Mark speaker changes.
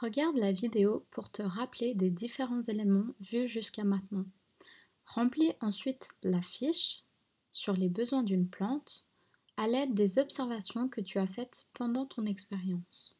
Speaker 1: Regarde la vidéo pour te rappeler des différents éléments vus jusqu'à maintenant. Remplis ensuite la fiche sur les besoins d'une plante à l'aide des observations que tu as faites pendant ton expérience.